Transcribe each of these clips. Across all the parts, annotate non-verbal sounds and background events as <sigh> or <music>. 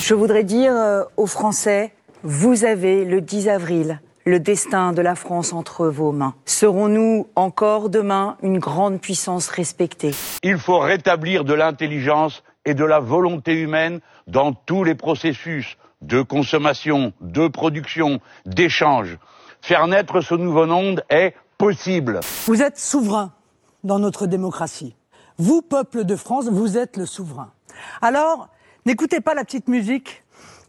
Je voudrais dire euh, aux Français, vous avez le 10 avril le destin de la France entre vos mains. Serons-nous encore demain une grande puissance respectée? Il faut rétablir de l'intelligence et de la volonté humaine dans tous les processus de consommation, de production, d'échange. Faire naître ce nouveau monde est possible. Vous êtes souverain dans notre démocratie. Vous, peuple de France, vous êtes le souverain. Alors, n'écoutez pas la petite musique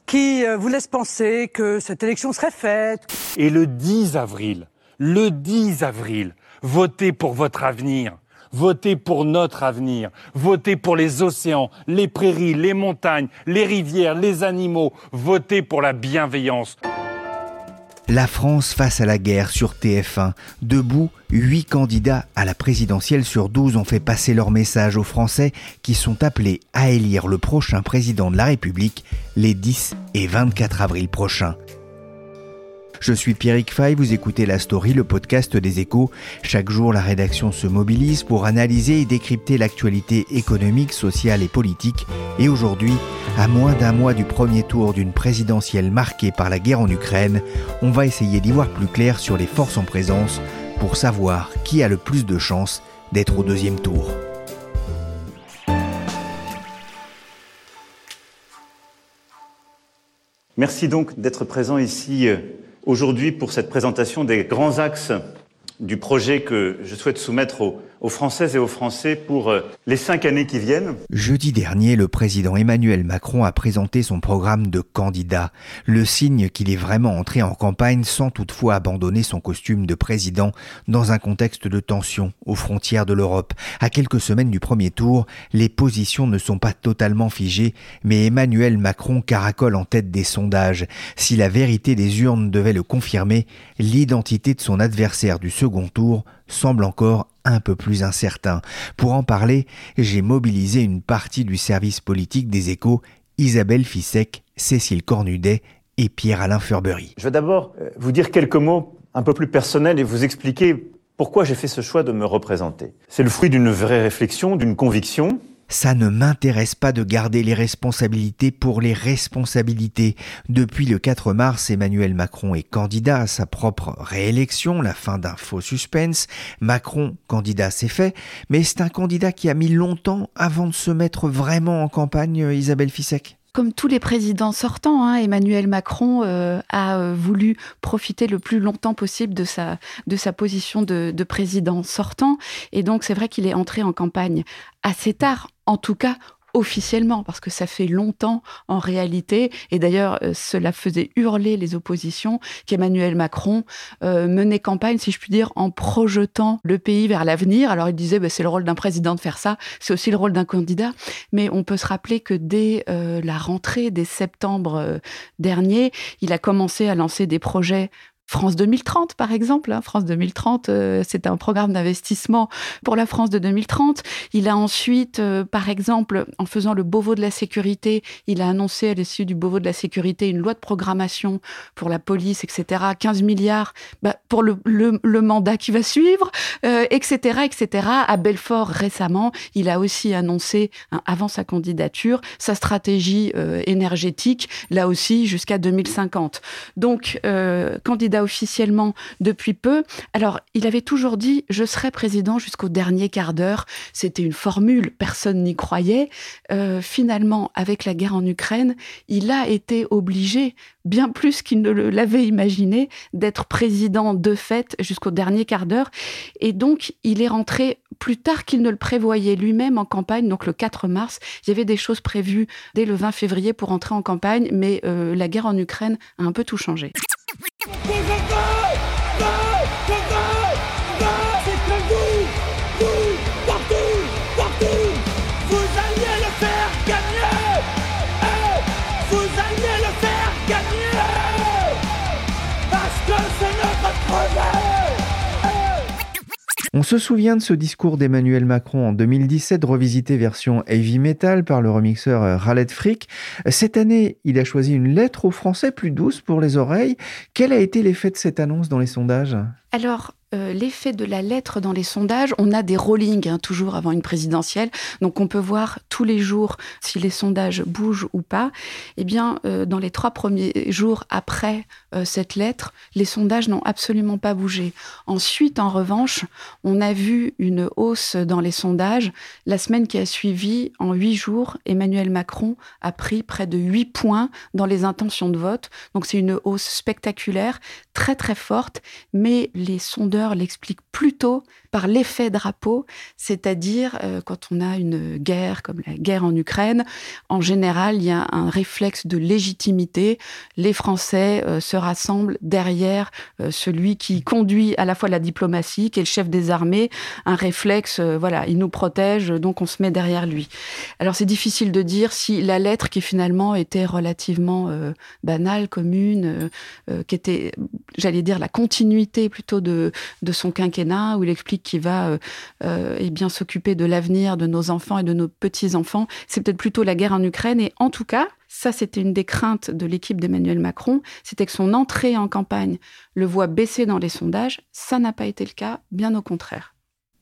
qui euh, vous laisse penser que cette élection serait faite. Et le 10 avril, le 10 avril, votez pour votre avenir. Votez pour notre avenir. Votez pour les océans, les prairies, les montagnes, les rivières, les animaux. Votez pour la bienveillance. La France face à la guerre sur TF1. Debout, huit candidats à la présidentielle sur 12 ont fait passer leur message aux Français qui sont appelés à élire le prochain président de la République les 10 et 24 avril prochains. Je suis Pierrick Fay, vous écoutez La Story, le podcast des échos. Chaque jour, la rédaction se mobilise pour analyser et décrypter l'actualité économique, sociale et politique. Et aujourd'hui, à moins d'un mois du premier tour d'une présidentielle marquée par la guerre en Ukraine, on va essayer d'y voir plus clair sur les forces en présence pour savoir qui a le plus de chances d'être au deuxième tour. Merci donc d'être présent ici euh, aujourd'hui pour cette présentation des grands axes du projet que je souhaite soumettre aux, Françaises et aux Français pour euh, les cinq années qui viennent. Jeudi dernier, le président Emmanuel Macron a présenté son programme de candidat, le signe qu'il est vraiment entré en campagne sans toutefois abandonner son costume de président dans un contexte de tension aux frontières de l'Europe. À quelques semaines du premier tour, les positions ne sont pas totalement figées, mais Emmanuel Macron caracole en tête des sondages. Si la vérité des urnes devait le confirmer, l'identité de son adversaire du second tour semble encore un peu plus incertain. Pour en parler, j'ai mobilisé une partie du service politique des échos, Isabelle Fissek, Cécile Cornudet et Pierre-Alain Furbery. Je vais d'abord euh, vous dire quelques mots un peu plus personnels et vous expliquer pourquoi j'ai fait ce choix de me représenter. C'est le fruit d'une vraie réflexion, d'une conviction, ça ne m'intéresse pas de garder les responsabilités pour les responsabilités. Depuis le 4 mars, Emmanuel Macron est candidat à sa propre réélection, la fin d'un faux suspense. Macron, candidat, c'est fait, mais c'est un candidat qui a mis longtemps avant de se mettre vraiment en campagne, Isabelle Fissek. Comme tous les présidents sortants, hein, Emmanuel Macron euh, a euh, voulu profiter le plus longtemps possible de sa, position de, de président sortant. Et donc, c'est vrai qu'il est entré en campagne assez tard, en tout cas officiellement, parce que ça fait longtemps en réalité, et d'ailleurs euh, cela faisait hurler les oppositions, qu'Emmanuel Macron euh, menait campagne, si je puis dire, en projetant le pays vers l'avenir. Alors il disait, bah, c'est le rôle d'un président de faire ça, c'est aussi le rôle d'un candidat, mais on peut se rappeler que dès euh, la rentrée, dès septembre dernier, il a commencé à lancer des projets France 2030, par exemple. Hein. France 2030, euh, c'est un programme d'investissement pour la France de 2030. Il a ensuite, euh, par exemple, en faisant le Beauvau de la sécurité, il a annoncé à l'issue du Beauvau de la sécurité une loi de programmation pour la police, etc. 15 milliards bah, pour le, mandat qui va suivre, etc., euh, etc. À Belfort, récemment, il a aussi annoncé, hein, avant sa candidature, sa stratégie énergétique, là aussi, jusqu'à 2050. Donc, candidat officiellement depuis peu. Alors, il avait toujours dit je serai président jusqu'au dernier quart d'heure. C'était une formule, personne n'y croyait. Euh, finalement, avec la guerre en Ukraine, il a été obligé, bien plus qu'il ne l'avait imaginé, d'être président de fait jusqu'au dernier quart d'heure. Et donc, il est rentré plus tard qu'il ne le prévoyait lui-même en campagne, donc le 4 mars. Il y avait des choses prévues dès le 20 février pour entrer en campagne, mais euh, la guerre en Ukraine a un peu tout changé. Vous On se souvient de ce discours d'Emmanuel Macron en 2017, revisité version heavy metal par le remixeur euh, Raled Frick. Cette année, il a choisi une lettre aux Français plus douce pour les oreilles. Quel a été l'effet de cette annonce dans les sondages? Euh, l'effet de la lettre dans les sondages, on a des rollings hein, toujours avant une présidentielle, donc on peut voir tous les jours si les sondages bougent ou pas. Eh bien, euh, dans les trois premiers jours après euh, cette lettre, les sondages n'ont absolument pas bougé. Ensuite, en revanche, on a vu une hausse dans les sondages. La semaine qui a suivi, en huit jours, Emmanuel Macron a pris près de huit points dans les intentions de vote. Donc c'est une hausse spectaculaire, très très forte, mais les sondeurs l'expliquent plutôt par l'effet drapeau, c'est-à-dire euh, quand on a une guerre comme la guerre en Ukraine, en général, il y a un réflexe de légitimité. Les Français euh, se rassemblent derrière euh, celui qui conduit à la fois la diplomatie, qui est le chef des armées, un réflexe, voilà, il nous protège, donc on se met derrière lui. Alors c'est difficile de dire si la lettre qui finalement était relativement banale, commune, qui était, j'allais dire, la continuité plutôt de, de son quinquennat, où il explique qui va euh, euh, eh bien s'occuper de l'avenir de nos enfants et de nos petits-enfants. C'est peut-être plutôt la guerre en Ukraine. Et en tout cas, ça, c'était une des craintes de l'équipe d'Emmanuel Macron, c'était que son entrée en campagne le voit baisser dans les sondages. Ça n'a pas été le cas, bien au contraire.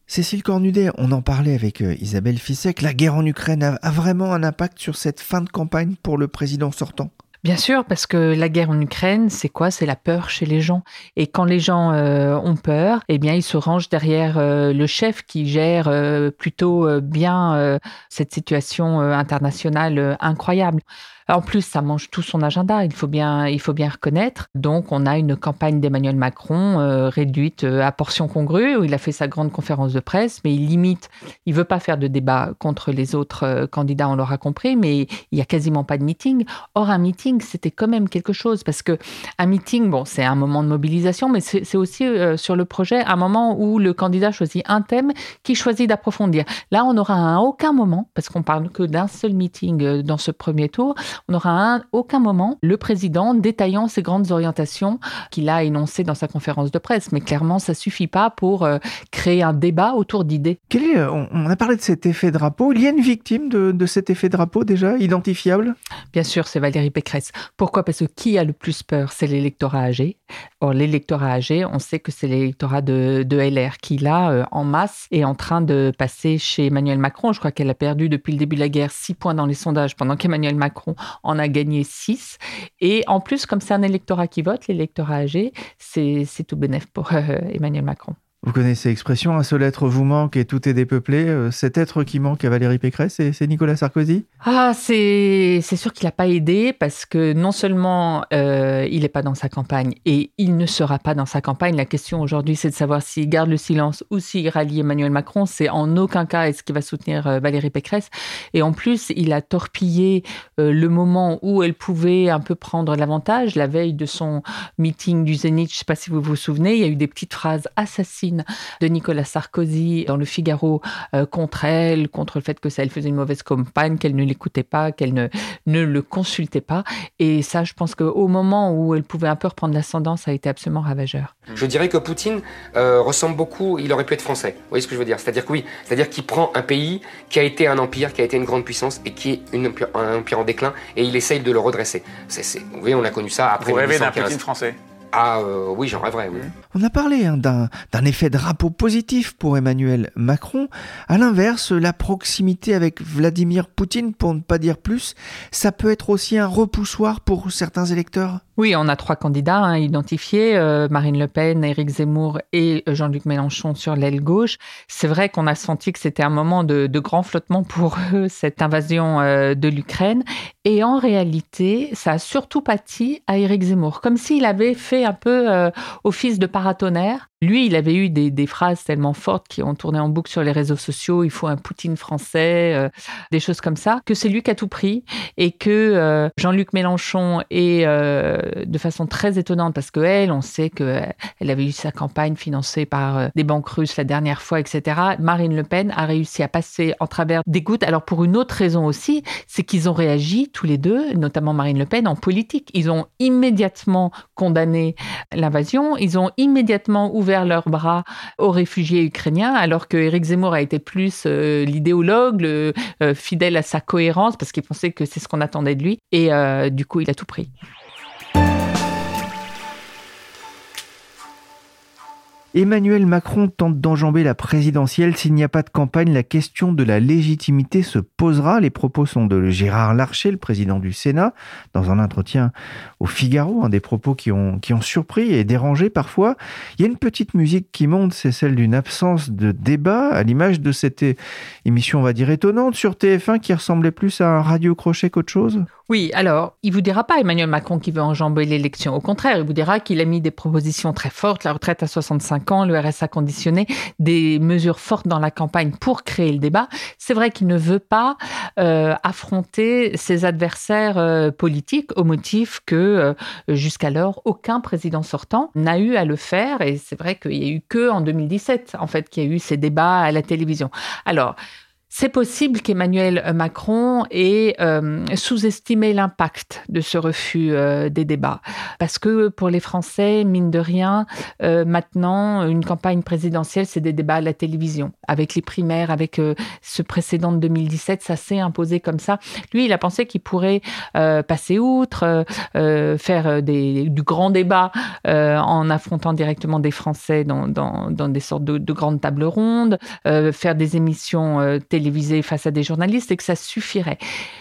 Cécile Cornudet, on en parlait avec euh, Isabelle Fissek, la guerre en Ukraine a vraiment un impact sur cette fin de campagne pour le président sortant? Bien sûr, parce que la guerre en Ukraine, c'est quoi? C'est la peur chez les gens. Et quand les gens euh, ont peur, eh bien, ils se rangent derrière euh, le chef qui gère euh, plutôt bien cette situation internationale incroyable. En plus, ça mange tout son agenda, il faut bien, il faut bien reconnaître. Donc, on a une campagne d'Emmanuel Macron euh, réduite euh, à portions congrues, où il a fait sa grande conférence de presse, mais il limite, il veut pas faire de débat contre les autres euh, candidats, on l'aura compris, mais il y a quasiment pas de meeting. Or, un meeting, c'était quand même quelque chose, parce que un meeting, bon, c'est un moment de mobilisation, mais c'est aussi sur le projet un moment où le candidat choisit un thème qui choisit d'approfondir. Là, on n'aura à aucun moment, parce qu'on parle que d'un seul meeting dans ce premier tour, on n'aura à aucun moment le président détaillant ses grandes orientations qu'il a énoncées dans sa conférence de presse. Mais clairement, ça suffit pas pour euh, créer un débat autour d'idées. Euh, on a parlé de cet effet drapeau. Il y a une victime de, cet effet drapeau déjà identifiable? Bien sûr, c'est Valérie Pécresse. Pourquoi? Parce que qui a le plus peur? C'est l'électorat âgé. Or, l'électorat âgé, on sait que c'est l'électorat de, LR qui, là, euh, en masse, est en train de passer chez Emmanuel Macron. Je crois qu'elle a perdu depuis le début de la guerre 6 points dans les sondages, pendant qu'Emmanuel Macron en a gagné 6. Et en plus, comme c'est un électorat qui vote, l'électorat âgé, c'est tout bénef pour euh, Emmanuel Macron. Vous connaissez l'expression un seul être vous manque et tout est dépeuplé. Euh, cet être qui manque à Valérie Pécresse, c'est Nicolas Sarkozy? Ah, c'est sûr qu'il n'a pas aidé parce que non seulement euh, il n'est pas dans sa campagne et il ne sera pas dans sa campagne. La question aujourd'hui, c'est de savoir s'il garde le silence ou s'il rallie Emmanuel Macron. C'est en aucun cas est-ce qu'il va soutenir euh, Valérie Pécresse. Et en plus, il a torpillé le moment où elle pouvait un peu prendre l'avantage. La veille de son meeting du Zénith, je ne sais pas si vous vous souvenez, il y a eu des petites phrases assassines de Nicolas Sarkozy dans le Figaro euh, contre elle, contre le fait que ça elle faisait une mauvaise campagne, qu'elle ne l'écoutait pas, qu'elle ne, ne le consultait pas. Et ça, je pense qu'au moment où elle pouvait un peu reprendre l'ascendant, ça a été absolument ravageur. Je dirais que Poutine euh, ressemble beaucoup, il aurait pu être français. Vous voyez ce que je veux dire? C'est-à-dire que oui, c'est-à-dire qu'il prend un pays qui a été un empire, qui a été une grande puissance et qui est une, un empire en déclin et il essaye de le redresser. C'est, vous voyez, on a connu ça après Vous rêvez d'un Poutine français? Ah euh, oui, j'en rêverais, oui. On a parlé hein, d'un effet drapeau positif pour Emmanuel Macron. À l'inverse, la proximité avec Vladimir Poutine, pour ne pas dire plus, ça peut être aussi un repoussoir pour certains électeurs oui, on a trois candidats hein, identifiés, euh, Marine Le Pen, Éric Zemmour et Jean-Luc Mélenchon sur l'aile gauche. C'est vrai qu'on a senti que c'était un moment de, grand flottement pour <laughs> eux, cette invasion euh, de l'Ukraine. Et en réalité, ça a surtout pâti à Éric Zemmour, comme s'il avait fait un peu office de paratonnerre lui, il avait eu des, phrases tellement fortes qui ont tourné en boucle sur les réseaux sociaux, il faut un Poutine français, euh, des choses comme ça, que c'est lui qui a tout pris et que euh, Jean-Luc Mélenchon est euh, de façon très étonnante parce que elle, on sait qu'elle avait eu sa campagne financée par des banques russes la dernière fois, etc. Marine Le Pen a réussi à passer en travers des gouttes. Alors pour une autre raison aussi, c'est qu'ils ont réagi tous les deux, notamment Marine Le Pen, en politique. Ils ont immédiatement condamné l'invasion, ils ont immédiatement ouvert leurs bras aux réfugiés ukrainiens, alors que Éric Zemmour a été plus l'idéologue, fidèle à sa cohérence, parce qu'il pensait que c'est ce qu'on attendait de lui. Et du coup, il a tout pris. Emmanuel Macron tente d'enjamber la présidentielle. S'il n'y a pas de campagne, la question de la légitimité se posera. Les propos sont de Gérard Larcher, le président du Sénat, dans un entretien au Figaro, des propos qui ont, qui ont surpris et dérangé parfois. Il y a une petite musique qui monte, c'est celle d'une absence de débat, à l'image de cette émission, on va dire, étonnante sur TF1 qui ressemblait plus à un radio-crochet qu'autre chose. Oui, alors, il vous dira pas, Emmanuel Macron, qui veut enjamber l'élection. Au contraire, il vous dira qu'il a mis des propositions très fortes, la retraite à 65 ans, le RSA conditionné, des mesures fortes dans la campagne pour créer le débat. C'est vrai qu'il ne veut pas euh, affronter ses adversaires euh, politiques au motif que euh, jusqu'alors, aucun président sortant n'a eu à le faire. Et c'est vrai qu'il y a eu que en 2017, en fait, qu'il y a eu ces débats à la télévision. Alors, c'est possible qu'Emmanuel Macron ait euh, sous-estimé l'impact de ce refus euh, des débats. Parce que pour les Français, mine de rien, euh, maintenant, une campagne présidentielle, c'est des débats à la télévision. Avec les primaires, avec ce précédent de 2017, ça s'est imposé comme ça. Lui, il a pensé qu'il pourrait passer outre, faire du grand débat en affrontant directement des Français dans, des sortes de, de, grandes tables rondes, faire des émissions télévisées télévisé face à des journalistes et que ça suffirait.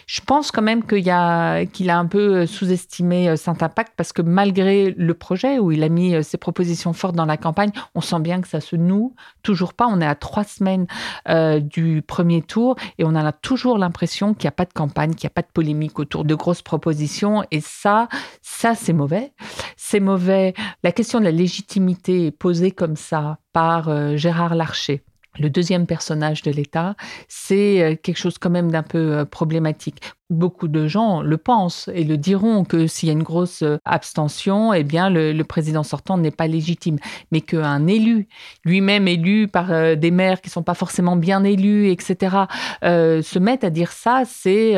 Je pense quand même qu'il a, un peu euh, sous-estimé euh, cet impact parce que malgré le projet où il a mis euh, ses propositions fortes dans la campagne, on sent bien que ça se noue toujours pas. On est à trois semaines du premier tour et on a toujours l'impression qu'il n'y a pas de campagne, qu'il n'y a pas de polémique autour de grosses propositions. Et ça, ça c'est mauvais. C'est mauvais. La question de la légitimité est posée comme ça par Gérard Larcher le deuxième personnage de l'État, c'est euh, quelque chose quand même d'un peu euh, problématique. Beaucoup de gens le pensent et le diront que s'il y a une grosse euh, abstention, eh bien le, président sortant n'est pas légitime, mais qu'un élu, lui-même élu par euh, des maires qui sont pas forcément bien élus, etc., euh, se mette à dire ça, c'est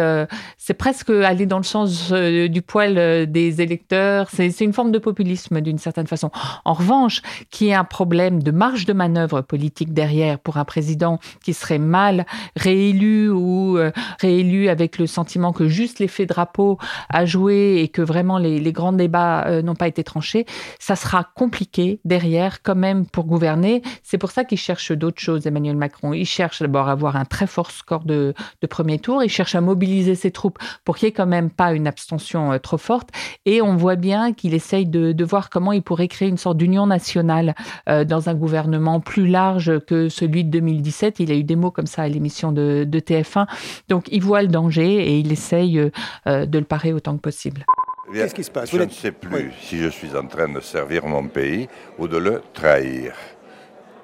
c'est presque aller dans le sens du poil des électeurs. C'est une forme de populisme d'une certaine façon. En revanche, qu'il y ait un problème de marge de manœuvre politique derrière pour un président qui serait mal réélu ou réélu avec le sentiment que juste l'effet drapeau a joué et que vraiment les, grands débats euh, n'ont pas été tranchés, ça sera compliqué derrière quand même pour gouverner. C'est pour ça qu'il cherche d'autres choses, Emmanuel Macron. Il cherche d'abord à avoir un très fort score de, premier tour, il cherche à mobiliser ses troupes pour qu'il n'y ait quand même pas une abstention euh, trop forte. Et on voit bien qu'il essaye de, voir comment il pourrait créer une sorte d'union nationale euh, dans un gouvernement plus large que celui de 2017. Il a eu des mots comme ça à l'émission de, de TF1. Donc il voit le danger et il essaye euh, euh, de le parer autant que possible. Qu'est-ce qui se passe? Je ne sais plus si je suis en train de servir mon pays ou de le trahir.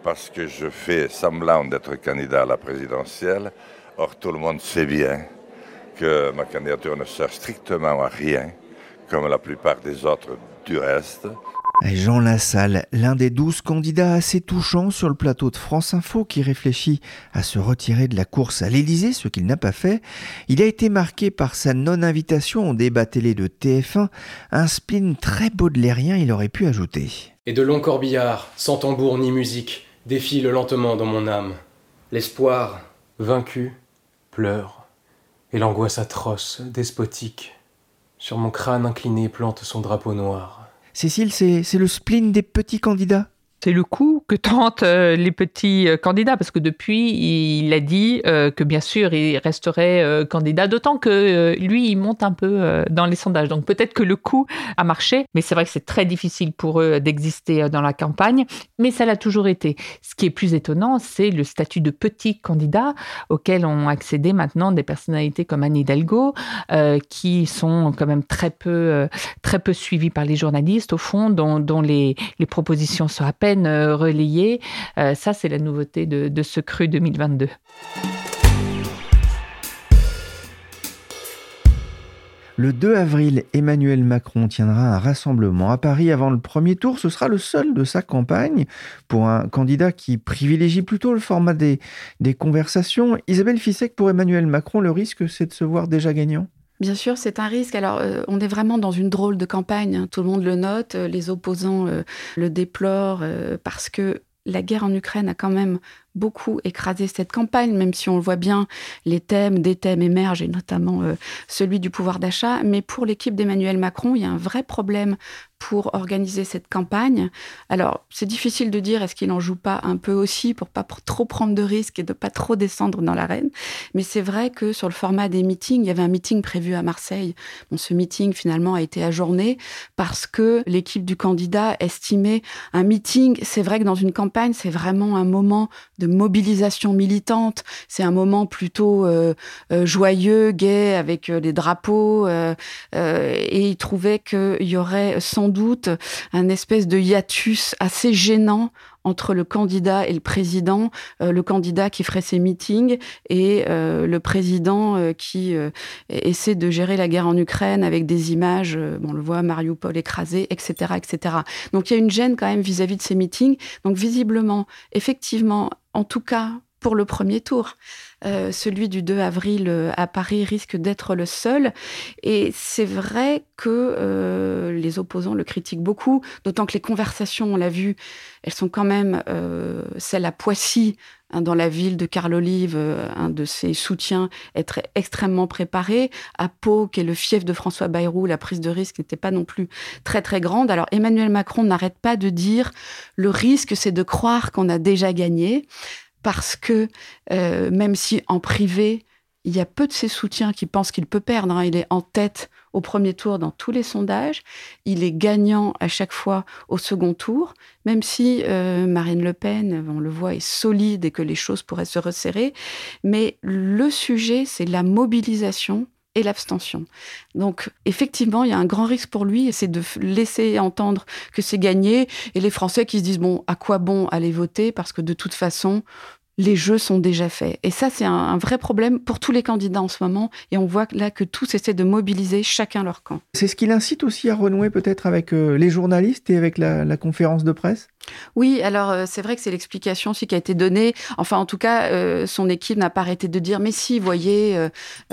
Parce que je fais semblant d'être candidat à la présidentielle. Or, tout le monde sait bien que ma candidature ne sert strictement à rien, comme la plupart des autres du reste. Jean Lassalle, l'un des douze candidats assez touchants sur le plateau de France Info qui réfléchit à se retirer de la course à l'Élysée, ce qu'il n'a pas fait, il a été marqué par sa non-invitation au débat télé de TF1, un spin très baudelairien, il aurait pu ajouter. Et de longs corbillards, sans tambour ni musique, défilent lentement dans mon âme. L'espoir, vaincu, pleure, et l'angoisse atroce, despotique, sur mon crâne incliné plante son drapeau noir. Cécile, c'est le spleen des petits candidats? C'est le coup que tentent euh, les petits euh, candidats, parce que depuis, il a dit euh, que bien sûr, il resterait candidat, d'autant que lui, il monte un peu dans les sondages. Donc peut-être que le coup a marché, mais c'est vrai que c'est très difficile pour eux d'exister dans la campagne, mais ça l'a toujours été. Ce qui est plus étonnant, c'est le statut de petit candidat auquel ont accédé maintenant des personnalités comme Anne Hidalgo, qui sont quand même très peu, très peu suivies par les journalistes, au fond, dont, les, propositions sont à peine euh, relayé. Euh, ça, c'est la nouveauté de, ce cru 2022. Le 2 avril, Emmanuel Macron tiendra un rassemblement à Paris avant le premier tour. Ce sera le seul de sa campagne pour un candidat qui privilégie plutôt le format des, des conversations. Isabelle Fissek, pour Emmanuel Macron, le risque, c'est de se voir déjà gagnant? Bien sûr, c'est un risque. Alors, euh, on est vraiment dans une drôle de campagne. Hein. Tout le monde le note. Euh, les opposants euh, le déplorent parce que la guerre en Ukraine a quand même beaucoup écrasé cette campagne, même si on le voit bien, les thèmes, des thèmes émergent, et notamment celui du pouvoir d'achat. Mais pour l'équipe d'Emmanuel Macron, il y a un vrai problème pour organiser cette campagne. Alors, c'est difficile de dire est-ce qu'il en joue pas un peu aussi pour pas trop prendre de risques et de pas trop descendre dans l'arène. Mais c'est vrai que sur le format des meetings, il y avait un meeting prévu à Marseille. Bon, ce meeting finalement a été ajourné parce que l'équipe du candidat estimait un meeting. C'est vrai que dans une campagne, c'est vraiment un moment de mobilisation militante. C'est un moment plutôt euh, euh, joyeux, gai, avec euh, les drapeaux. et il trouvait qu'il y aurait sans doute un espèce de hiatus assez gênant entre le candidat et le président, euh, le candidat qui ferait ses meetings et euh, le président euh, qui essaie de gérer la guerre en Ukraine avec des images, on le voit, Mariupol écrasé, etc., etc. Donc il y a une gêne quand même vis à -vis de ces meetings. Donc visiblement, effectivement, en tout cas pour le premier tour. Euh, celui du 2 avril euh, à Paris risque d'être le seul. Et c'est vrai que euh, les opposants le critiquent beaucoup, d'autant que les conversations, on l'a vu, elles sont quand même celles à Poissy, hein, dans la ville de Carl-Olive, un de ses soutiens, être extrêmement préparé. À Pau, qui est le fief de François Bayrou, la prise de risque n'était pas non plus très très grande. Alors Emmanuel Macron n'arrête pas de dire le risque, c'est de croire qu'on a déjà gagné parce que euh, même si en privé, il y a peu de ses soutiens qui pensent qu'il peut perdre, hein, il est en tête au premier tour dans tous les sondages, il est gagnant à chaque fois au second tour, même si euh, Marine Le Pen, on le voit, est solide et que les choses pourraient se resserrer. Mais le sujet, c'est la mobilisation et l'abstention. Donc effectivement, il y a un grand risque pour lui, et c'est de laisser entendre que c'est gagné, et les Français qui se disent, bon, à quoi bon aller voter, parce que de toute façon, les jeux sont déjà faits. Et ça, c'est un, vrai problème pour tous les candidats en ce moment. Et on voit là que tous essaient de mobiliser chacun leur camp. C'est ce qui l'incite aussi à renouer peut-être avec euh, les journalistes et avec la conférence de presse? Oui, alors euh, c'est vrai que c'est l'explication aussi qui a été donnée. Enfin, en tout cas, euh, son équipe n'a pas arrêté de dire, mais si, voyez,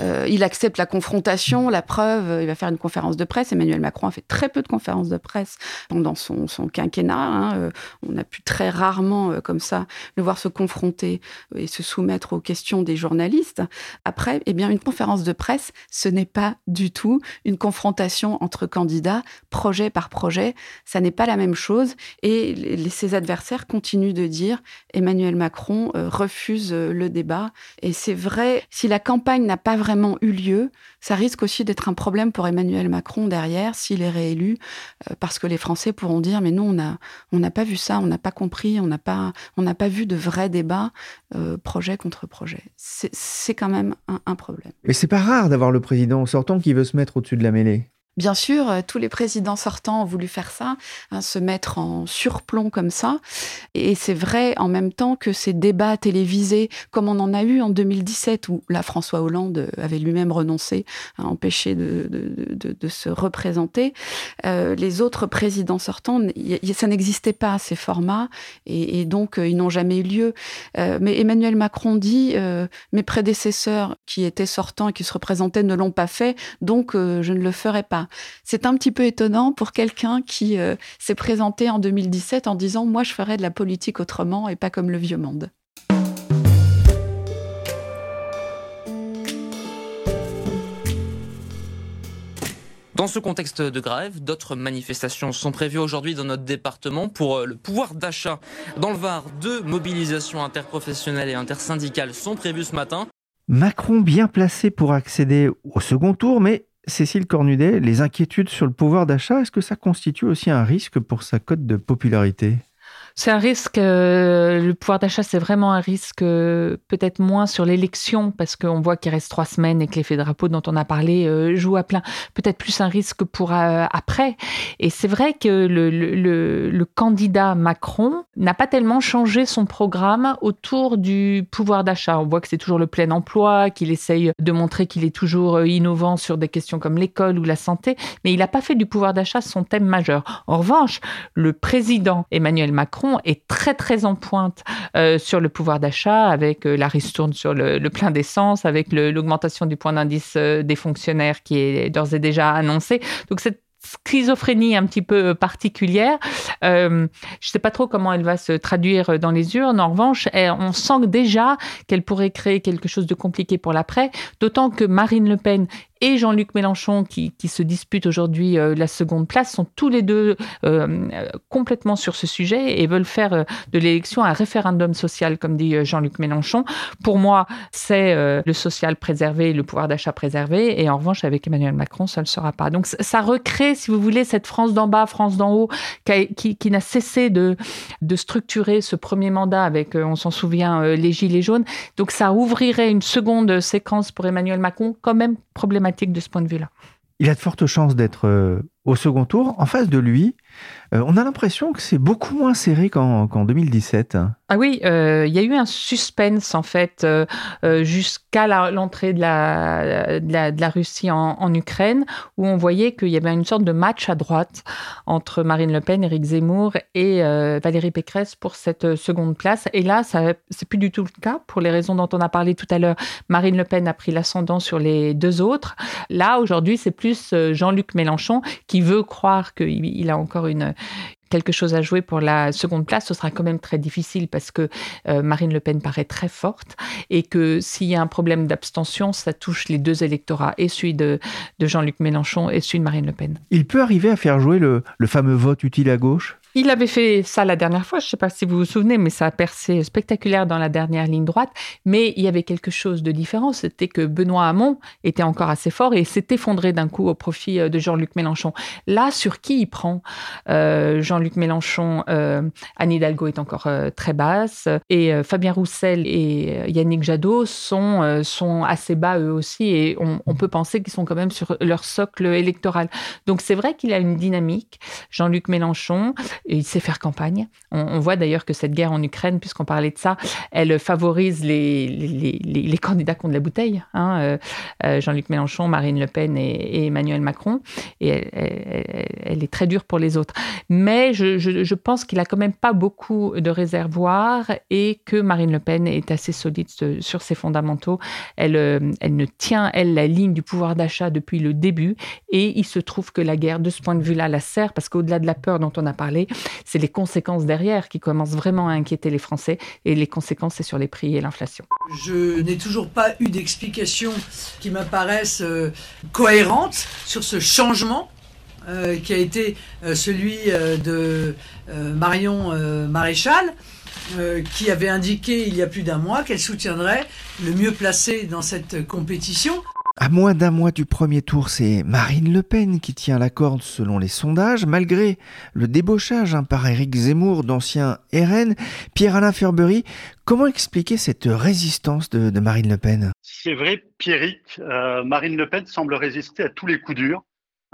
euh, il accepte la confrontation, la preuve, il va faire une conférence de presse. Emmanuel Macron a fait très peu de conférences de presse pendant son, quinquennat. Hein. on a pu très rarement, comme ça, le voir se confronter et se soumettre aux questions des journalistes. Après, eh bien, une conférence de presse, ce n'est pas du tout une confrontation entre candidats, projet par projet. Ça n'est pas la même chose. Et ses adversaires continuent de dire Emmanuel Macron euh, refuse euh, le débat. Et c'est vrai, si la campagne n'a pas vraiment eu lieu, ça risque aussi d'être un problème pour Emmanuel Macron derrière s'il est réélu, euh, parce que les Français pourront dire mais n'a on n'a pas vu ça, on n'a pas compris, on n'a pas on n'a pas vu de vrai débat projet contre projet. C'est quand même un, un problème. Mais c'est pas rare d'avoir le président sortant qui veut se mettre au-dessus de la mêlée. Bien sûr, euh, tous les présidents sortants ont voulu faire ça, hein, se mettre en surplomb comme ça. Et c'est vrai en même temps que ces débats télévisés, comme on en a eu en 2017, où là François Hollande avait lui-même renoncé à empêcher de, se représenter, euh, les autres présidents sortants, ça n'existait pas ces formats, et, donc euh, ils n'ont jamais eu lieu. mais Emmanuel Macron dit mes prédécesseurs qui étaient sortants et qui se représentaient ne l'ont pas fait, donc je ne le ferai pas. C'est un petit peu étonnant pour quelqu'un qui euh, s'est présenté en 2017 en disant Moi, je ferais de la politique autrement et pas comme le vieux monde. Dans ce contexte de grève, d'autres manifestations sont prévues aujourd'hui dans notre département pour euh, le pouvoir d'achat. Dans le Var, deux mobilisations interprofessionnelles et intersyndicales sont prévues ce matin. Macron bien placé pour accéder au second tour, mais Cécile Cornudet, les inquiétudes sur le pouvoir d'achat, est-ce que ça constitue aussi un risque pour sa cote de popularité? C'est un risque, euh, le pouvoir d'achat, c'est vraiment un risque euh, peut-être moins sur l'élection, parce qu'on voit qu'il reste trois semaines et que l'effet drapeau dont on a parlé euh, joue à plein. Peut-être plus un risque pour après. Et c'est vrai que le, candidat Macron n'a pas tellement changé son programme autour du pouvoir d'achat. On voit que c'est toujours le plein emploi, qu'il essaye de montrer qu'il est toujours innovant sur des questions comme l'école ou la santé, mais il n'a pas fait du pouvoir d'achat son thème majeur. En revanche, le président Emmanuel Macron Est très très en pointe euh, sur le pouvoir d'achat, avec la ristourne sur le, plein d'essence, avec l'augmentation du point d'indice des fonctionnaires qui est d'ores et déjà annoncée. Donc cette schizophrénie un petit peu particulière. Euh, je ne sais pas trop comment elle va se traduire dans les urnes. En revanche, on sent déjà qu'elle pourrait créer quelque chose de compliqué pour l'après, d'autant que Marine Le Pen et Jean-Luc Mélenchon, qui, se disputent aujourd'hui euh, la seconde place, sont tous les deux euh, complètement sur ce sujet et veulent faire euh, de l'élection un référendum social, comme dit Jean-Luc Mélenchon. Pour moi, c'est le social préservé, le pouvoir d'achat préservé, et en revanche, avec Emmanuel Macron, ça ne le sera pas. Donc ça recrée, si vous voulez, cette France d'en bas, France d'en haut, qui, qui n'a cessé de, de structurer ce premier mandat avec, on s'en souvient, les Gilets jaunes. Donc ça ouvrirait une seconde séquence pour Emmanuel Macron, quand même problématique de ce point de vue-là. Il a de fortes chances d'être euh, au second tour. En face de lui, euh, on a l'impression que c'est beaucoup moins serré qu'en 2017. Ah oui, euh, il y a eu un suspense en fait euh, jusqu'à l'entrée de la, Russie en, Ukraine, où on voyait qu'il y avait une sorte de match à droite entre Marine Le Pen, Éric Zemmour et Valérie Pécresse pour cette seconde place. Et là, ça c'est plus du tout le cas pour les raisons dont on a parlé tout à l'heure. Marine Le Pen a pris l'ascendant sur les deux autres. Là, aujourd'hui, c'est plus Jean-Luc Mélenchon qui veut croire qu'il a encore une, quelque chose à jouer pour la seconde place, ce sera quand même très difficile parce que euh, Marine Le Pen paraît très forte et que s'il y a un problème d'abstention, ça touche les deux électorats, et celui de, Jean-Luc Mélenchon et celui de Marine Le Pen. Il peut arriver à faire jouer le fameux vote utile à gauche? Il avait fait ça la dernière fois, je ne sais pas si vous vous souvenez, mais ça a percé spectaculaire dans la dernière ligne droite. Mais il y avait quelque chose de différent, c'était que Benoît Hamon était encore assez fort et s'est effondré d'un coup au profit euh, de Jean-Luc Mélenchon. Là, sur qui il prend euh, Jean-Luc Mélenchon, euh, Anne Hidalgo est encore très basse et Fabien Roussel et Yannick Jadot sont, sont assez bas eux aussi et on, on peut penser qu'ils sont quand même sur leur socle électoral. Donc c'est vrai qu'il a une dynamique, Jean-Luc Mélenchon et il sait faire campagne. On, voit d'ailleurs que cette guerre en Ukraine, puisqu'on parlait de ça, elle favorise les, les, les, candidats contre la bouteille. Hein, euh, euh, Jean-Luc Mélenchon, Marine Le Pen et, Emmanuel Macron. Et elle, est très dure pour les autres. Mais je, je, pense qu'il a quand même pas beaucoup de réservoirs et que Marine Le Pen est assez solide sur ses fondamentaux. Elle, euh, elle ne tient, elle, la ligne du pouvoir d'achat depuis le début. Et il se trouve que la guerre, de ce point de vue-là, la sert parce qu'au-delà de la peur dont on a parlé, c'est les conséquences derrière qui commencent vraiment à inquiéter les Français. Et les conséquences, c'est sur les prix et l'inflation. Je n'ai toujours pas eu d'explication qui m'apparaissent euh, cohérentes sur ce changement euh, qui a été euh, celui de Marion Maréchal. qui avait indiqué il y a plus d'un mois qu'elle soutiendrait le mieux placé dans cette compétition. À moins d'un mois du premier tour, c'est Marine Le Pen qui tient la corde selon les sondages, malgré le débauchage hein, par Éric Zemmour d'ancien RN. Pierre-Alain Ferbery, comment expliquer cette résistance de, Marine Le Pen? C'est vrai, Pierrick, euh, Marine Le Pen semble résister à tous les coups durs.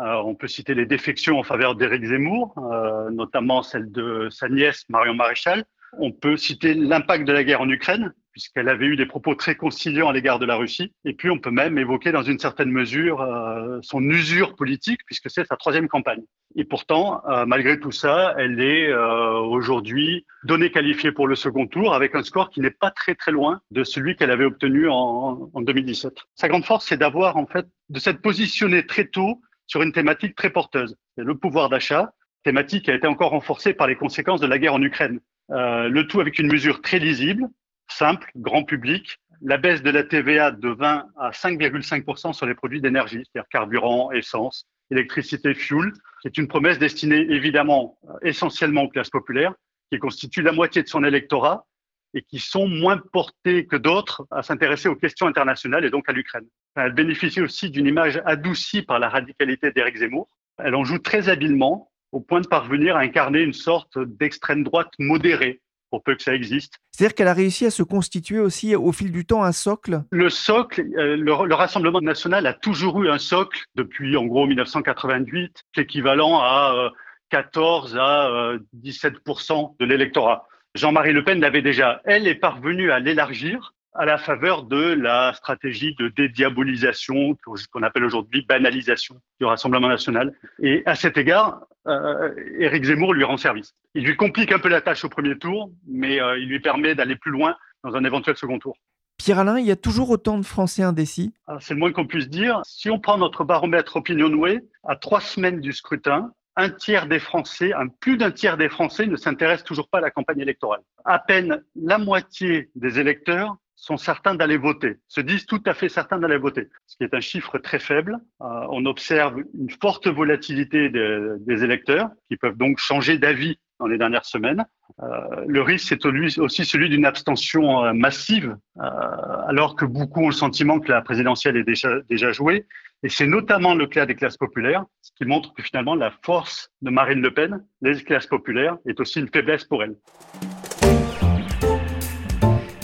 Euh, on peut citer les défections en faveur d'Éric Zemmour, euh, notamment celle de sa nièce Marion Maréchal. On peut citer l'impact de la guerre en Ukraine, puisqu'elle avait eu des propos très conciliants à l'égard de la Russie. Et puis, on peut même évoquer dans une certaine mesure euh, son usure politique, puisque c'est sa troisième campagne. Et pourtant, euh, malgré tout ça, elle est euh, aujourd'hui donnée qualifiée pour le second tour, avec un score qui n'est pas très très loin de celui qu'elle avait obtenu en, en 2017. Sa grande force, c'est d'avoir en fait de s'être positionnée très tôt sur une thématique très porteuse, c'est le pouvoir d'achat, thématique qui a été encore renforcée par les conséquences de la guerre en Ukraine. Euh, le tout avec une mesure très lisible, simple, grand public, la baisse de la TVA de 20 à 5,5% sur les produits d'énergie, c'est-à-dire carburant, essence, électricité, fuel, qui est une promesse destinée évidemment essentiellement aux classes populaires, qui constituent la moitié de son électorat et qui sont moins portés que d'autres à s'intéresser aux questions internationales et donc à l'Ukraine. Elle bénéficie aussi d'une image adoucie par la radicalité d'Éric Zemmour. Elle en joue très habilement au point de parvenir à incarner une sorte d'extrême droite modérée, pour peu que ça existe. C'est-à-dire qu'elle a réussi à se constituer aussi au fil du temps un socle? Le socle, euh, le, Rassemblement national a toujours eu un socle depuis en gros 1988, équivalent à 14 euh, à 17% euh, de l'électorat. Jean-Marie Le Pen l'avait déjà. Elle est parvenue à l'élargir à la faveur de la stratégie de dédiabolisation, ce qu'on appelle aujourd'hui banalisation du Rassemblement national. Et à cet égard, euh, Éric Zemmour lui rend service. Il lui complique un peu la tâche au premier tour, mais euh, il lui permet d'aller plus loin dans un éventuel second tour. Pierre-Alain, il y a toujours autant de Français indécis? Ah, C'est le moins qu'on puisse dire. Si on prend notre baromètre Opinionway, à trois semaines du scrutin, un tiers des Français, un plus d'un tiers des Français ne s'intéressent toujours pas à la campagne électorale. À peine la moitié des électeurs sont certains d'aller voter, se disent tout à fait certains d'aller voter, ce qui est un chiffre très faible. Euh, on observe une forte volatilité des électeurs qui peuvent donc changer d'avis dans les dernières semaines. Euh, le risque, c'est aussi celui d'une abstention euh, massive, alors que beaucoup ont le sentiment que la présidentielle est déjà jouée. Et c'est notamment le cas des classes populaires, ce qui montre que finalement la force de Marine Le Pen, les classes populaires, est aussi une faiblesse pour elle.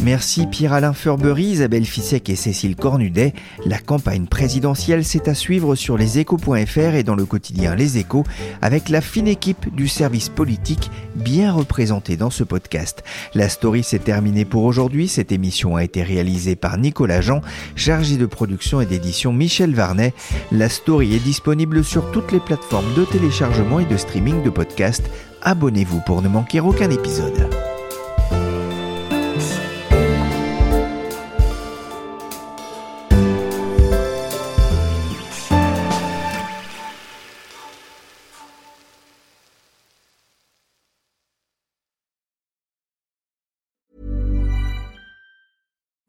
Merci Pierre-Alain Furbery, Isabelle Fissek et Cécile Cornudet. La campagne présidentielle, c'est à suivre sur leséchos.fr et dans le quotidien Les Échos avec la fine équipe du service politique bien représentée dans ce podcast. La story s'est terminée pour aujourd'hui. Cette émission a été réalisée par Nicolas Jean, chargé de production et d'édition Michel Varnet. La story est disponible sur toutes les plateformes de téléchargement et de streaming de podcasts. Abonnez-vous pour ne manquer aucun épisode.